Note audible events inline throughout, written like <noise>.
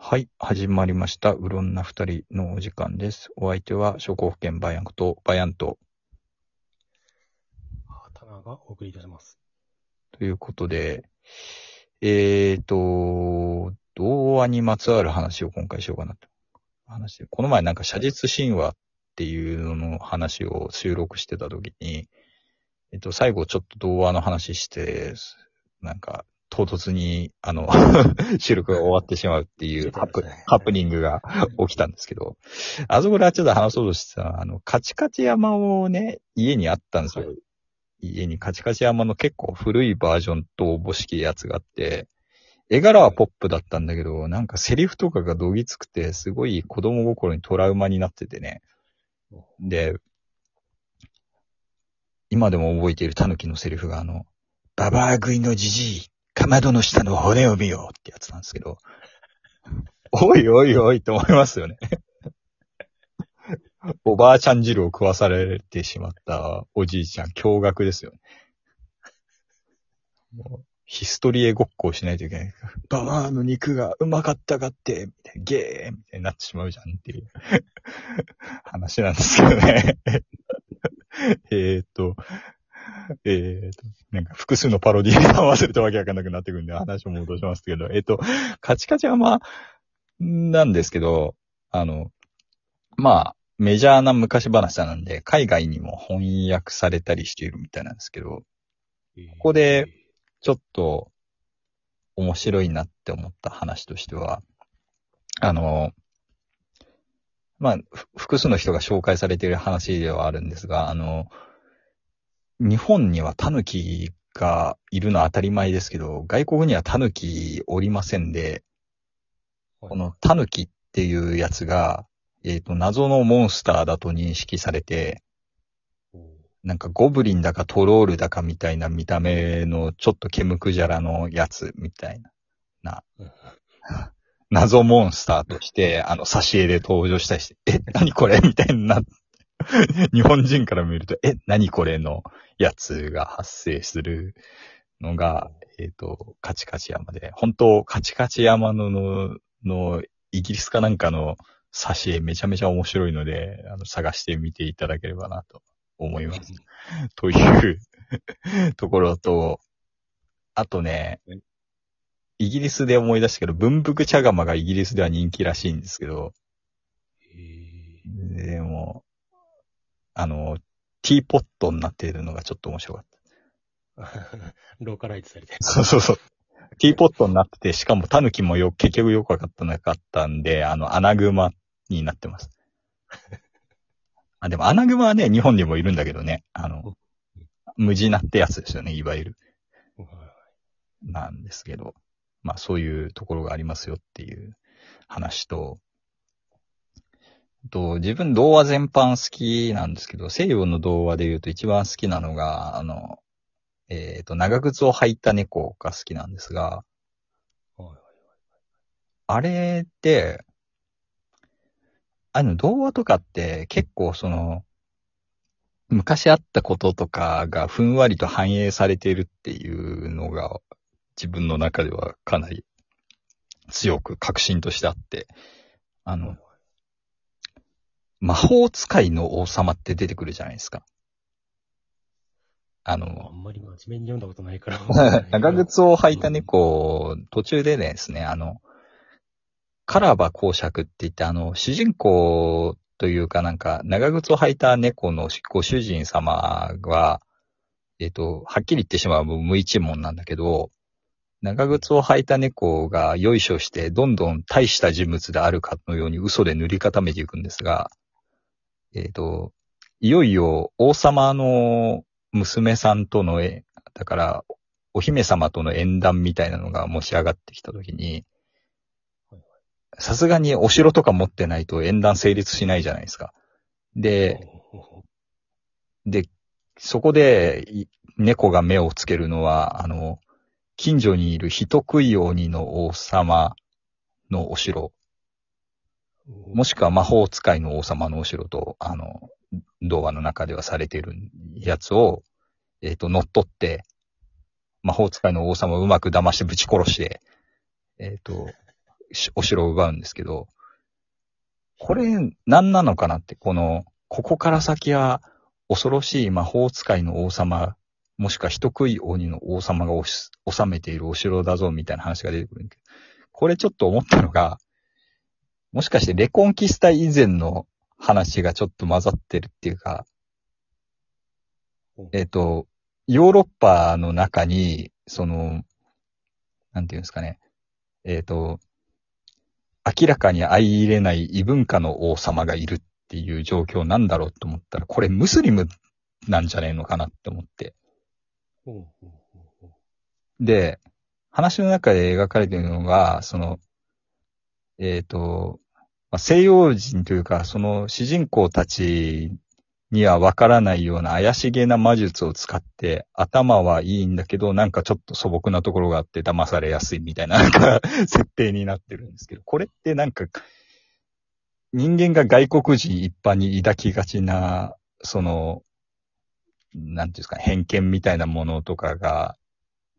はい、始まりました。うろんな二人のお時間です。お相手は、諸国県バヤンクとバヤンと、タナがお送りいたします。ということで、えーと、童話にまつわる話を今回しようかなと。話してこの前なんか写実神話っていうのの話を収録してた時に、えっと、最後ちょっと童話の話して、なんか、唐突に、あの、<laughs> 収録が終わってしまうっていうハプ,、ハプニングが <laughs> 起きたんですけど、あそこではちょっと話そうとしてた、あの、カチカチ山をね、家にあったんですよ。家にカチカチ山の結構古いバージョンとおぼしきやつがあって、絵柄はポップだったんだけど、なんかセリフとかがどぎつくて、すごい子供心にトラウマになっててね。で、今でも覚えている狸のセリフがあの、ババア食いのじじい、かまどの下の骨を見ようってやつなんですけど、おいおいおいって思いますよね。おばあちゃん汁を食わされてしまったおじいちゃん、驚愕ですよね。もうヒストリエごっこをしないといけない。ババアの肉がうまかったかって、みたいなゲーみたいになってしまうじゃんっていう話なんですけどね。えーっと、<laughs> えーっと、なんか複数のパロディーが合わせるとわけわかんなくなってくるんで話を戻しますけど、えーっと、カチカチはまあ、なんですけど、あの、まあ、メジャーな昔話なんで、海外にも翻訳されたりしているみたいなんですけど、こここで、ちょっと面白いなって思った話としては、あの、まあ、ふ複数の人が紹介されている話ではあるんですが、あの、日本にはタヌキがいるのは当たり前ですけど、外国にはタヌキおりませんで、このタヌキっていうやつが、えっ、と、謎のモンスターだと認識されて、なんかゴブリンだかトロールだかみたいな見た目のちょっとケムクジャラのやつみたいな、な、<laughs> 謎モンスターとして、あの、挿絵で登場したりして、え、何これ？みたいにな、<laughs> 日本人から見ると、え、何これのやつが発生するのが、えっ、と、カチカチ山で、本当カチカチ山の、の、の、イギリスかなんかの挿絵めちゃめちゃ面白いので、あの、探してみていただければなと思います。という <laughs> ところと、あとねはい、イギリスで思い出したけど、文福茶釜がイギリスでは人気らしいんですけど、でも、あの、ティーポットになっているのがちょっと面白かった。<laughs> ローカライズされて。そうそうそう。ティーポットになってて、しかもタヌキもよ、結局よくわかったなかったんで、あの、アナグマになってます。<laughs> あ、でもアナグマはね、日本にもいるんだけどね、あの、無地なってやつですよね、いわゆる。なんですけど、まあそういうところがありますよっていう話と、と自分童話全般好きなんですけど、西洋の童話で言うと一番好きなのが、あの、えっ、と、長靴を履いた猫が好きなんですが、あれって、あの、童話とかって結構その、昔あったこととかがふんわりと反映されているっていうのが自分の中ではかなり強く確信としてあって、あの、魔法使いの王様って出てくるじゃないですか。ああの、んまり真面目に読んだことないから。<laughs> 長靴を履いた猫、途中でですね、あの、カラバ公爵って言って、あの、主人公というかなんか、長靴を履いた猫のご主人様は、えっ、と、はっきり言ってしまう無一文なんだけど、長靴を履いた猫がよいしょして、どんどん大した人物であるかのように嘘で塗り固めていくんですが、えっ、と、いよいよ王様の娘さんとの、だから、お姫様との縁談みたいなのが持ち上がってきたときに、さすがにお城とか持ってないと縁談成立しないじゃないですか。で、で、そこで猫が目をつけるのは、あの、近所にいる人食い鬼の王様のお城、もしくは魔法使いの王様のお城と、あの、童話の中ではされているやつを、えっ、と、乗っ取って、魔法使いの王様をうまく騙してぶち殺して、えっ、と、お城を奪うんですけど、これ何なのかなって、この、ここから先は恐ろしい魔法使いの王様、もしくは人食い鬼の王様がおし治めているお城だぞみたいな話が出てくるんだけど、これちょっと思ったのが、もしかしてレコンキスタ以前の話がちょっと混ざってるっていうか、えっ、と、ヨーロッパの中に、その、なんていうんですかね、えっ、と、明らかに相入れない異文化の王様がいるっていう状況なんだろうと思ったら、これムスリムなんじゃねえのかなって思って。で、話の中で描かれているのが、その、えっ、と、まあ西洋人というか、その主人公たちにはわからないような怪しげな魔術を使って、頭はいいんだけど、なんかちょっと素朴なところがあって騙されやすいみたいな、なんか、設定になってるんですけど、これってなんか、人間が外国人一般に抱きがちな、その、なんていうんですか、偏見みたいなものとかが、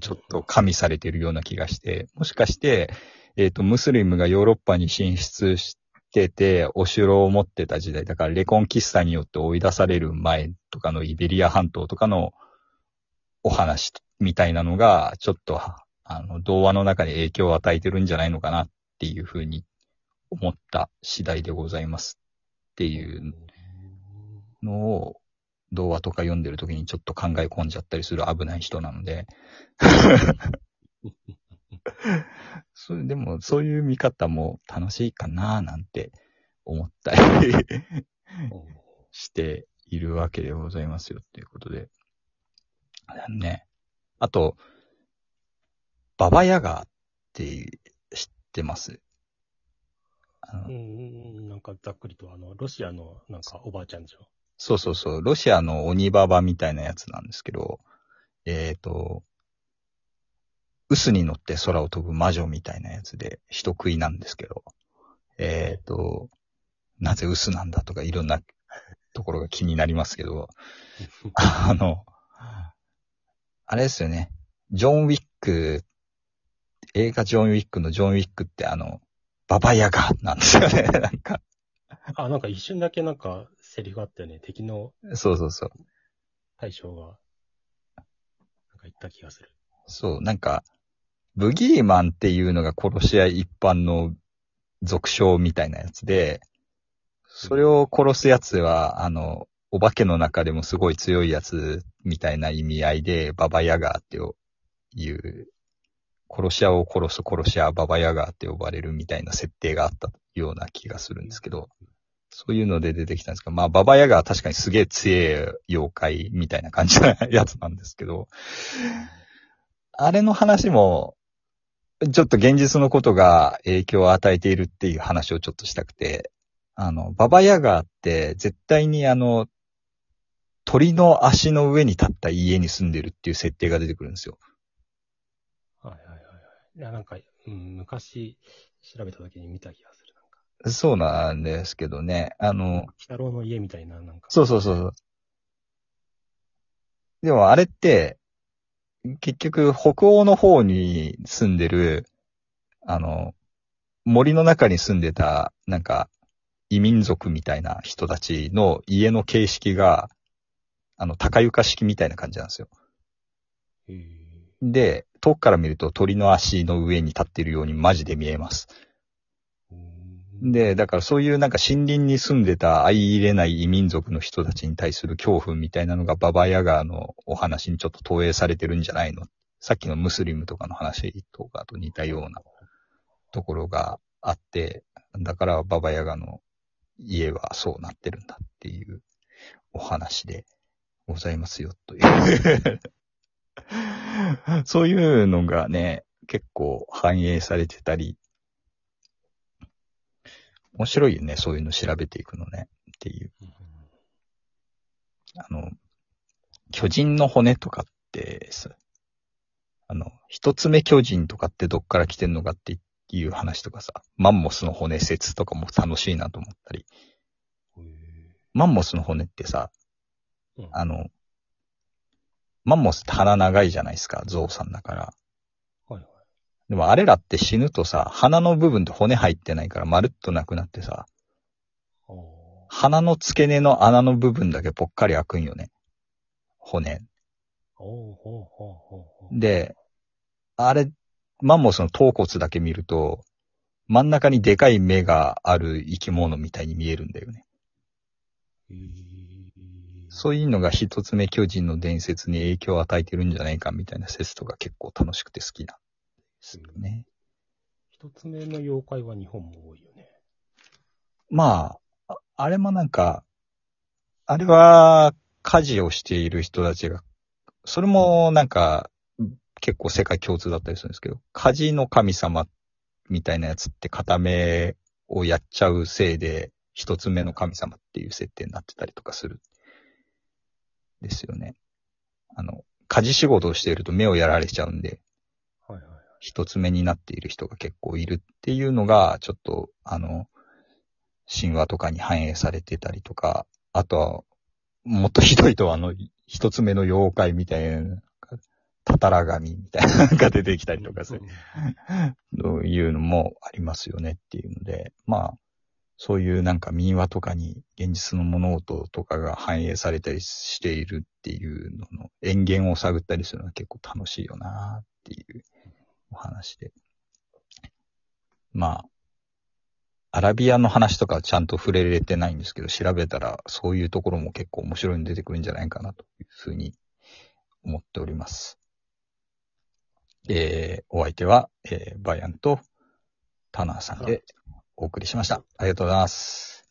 ちょっと加味されているような気がして、もしかして、えっ、と、ムスリムがヨーロッパに進出してて、お城を持ってた時代、だからレコンキスタによって追い出される前とかのイベリア半島とかのお話みたいなのが、ちょっと、あの、童話の中に影響を与えてるんじゃないのかなっていうふうに思った次第でございますっていうのを、童話とか読んでる時にちょっと考え込んじゃったりする危ない人なので。<laughs> <laughs> それでも、そういう見方も楽しいかななんて思ったりしているわけでございますよっていうことで。ね。あと、ババヤガって知ってます？うんうん、なんかざっくりと、あの、ロシアのなんかおばあちゃんでしょ？そうそうそう、ロシアの鬼ババみたいなやつなんですけど、えっ、と、臼に乗って空を飛ぶ魔女みたいなやつで、人食いなんですけど、えっ、と、なぜ臼なんだとかいろんなところが気になりますけど、<laughs> あの、あれですよね、ジョン・ウィック、映画ジョン・ウィックのジョン・ウィックってあの、ババヤガなんですよね、<laughs> なんか。あ、なんか一瞬だけなんかセリフあったよね。敵のそうそうそう。大将が、なんか言った気がする。そう、なんか、ブギーマンっていうのが殺し屋一般の俗称みたいなやつで、それを殺すやつは、あの、お化けの中でもすごい強いやつみたいな意味合いで、ババヤガーっていう、殺し屋を殺す殺し屋ババヤガーって呼ばれるみたいな設定があったような気がするんですけど、そういうので出てきたんですけど、まあ、ババヤガーは確かにすげえ強い妖怪みたいな感じなやつなんですけど、あれの話も、ちょっと現実のことが影響を与えているっていう話をちょっとしたくて、あの、ババヤガーって絶対にあの、鳥の足の上に立った家に住んでるっていう設定が出てくるんですよ。はいはいはいはい。いや、なんか、うん、昔調べた時に見た気がする。なんか、そうなんですけどね。あの、鬼太郎の家みたいな、なんか。そうそうそうそう。でもあれって、結局北欧の方に住んでる、あの、森の中に住んでた、なんか、異民族みたいな人たちの家の形式が、あの、高床式みたいな感じなんですよ。で、遠くから見ると鳥の足の上に立っているようにマジで見えます。うんで、だからそういうなんか森林に住んでた相入れない異民族の人たちに対する恐怖みたいなのがババヤガーのお話にちょっと投影されてるんじゃないのさっきのムスリムとかの話とかと似たようなところがあって、だからババヤガの家はそうなってるんだっていうお話でございますよという。<laughs> そういうのがね、結構反映されてたり、面白いよね、そういうの調べていくのね、っていう。あの、巨人の骨とかってさ、あの、一つ目巨人とかってどっから来てんのかっていう話とかさ、マンモスの骨説とかも楽しいなと思ったり、マンモスの骨ってさ、うんあの、マンモスって鼻長いじゃないですか、ゾウさんだから。でもあれらって死ぬとさ、鼻の部分って骨入ってないからまるっとなくなってさ、鼻の付け根の穴の部分だけぽっかり開くんよね。骨。で、あれ、マンモスの頭骨だけ見ると、真ん中にでかい目がある生き物みたいに見えるんだよね。そういうのが一つ目巨人の伝説に影響を与えてるんじゃないかみたいな説とか結構楽しくて好きなんですよね。一つ目の妖怪は日本も多いよね。まあ、ああれもなんか、あれは家事をしている人たちが、それもなんか結構世界共通だったりするんですけど、家事の神様みたいなやつって片目をやっちゃうせいで、一つ目の神様っていう設定になってたりとかする。ですよね。あの、家事仕事をしていると目をやられちゃうんで。一つ目になっている人が結構いるっていうのが、ちょっと、あの、神話とかに反映されてたりとか、あとは、もっとひどいと、あの、一つ目の妖怪みたいな、たたら神みたいなのが出てきたりとかする。そういうのもありますよねっていうので、まあ、そういうなんか民話とかに現実の物事とかが反映されたりしているっていうのの縁源を探ったりするのは結構楽しいよなっていうお話で。まあ、アラビアの話とかちゃんと触れれてないんですけど、調べたらそういうところも結構面白いの出てくるんじゃないかなというふうに思っております。えー、お相手は、えー、バイアンとタナーさんでお送りしました。ありがとうございます。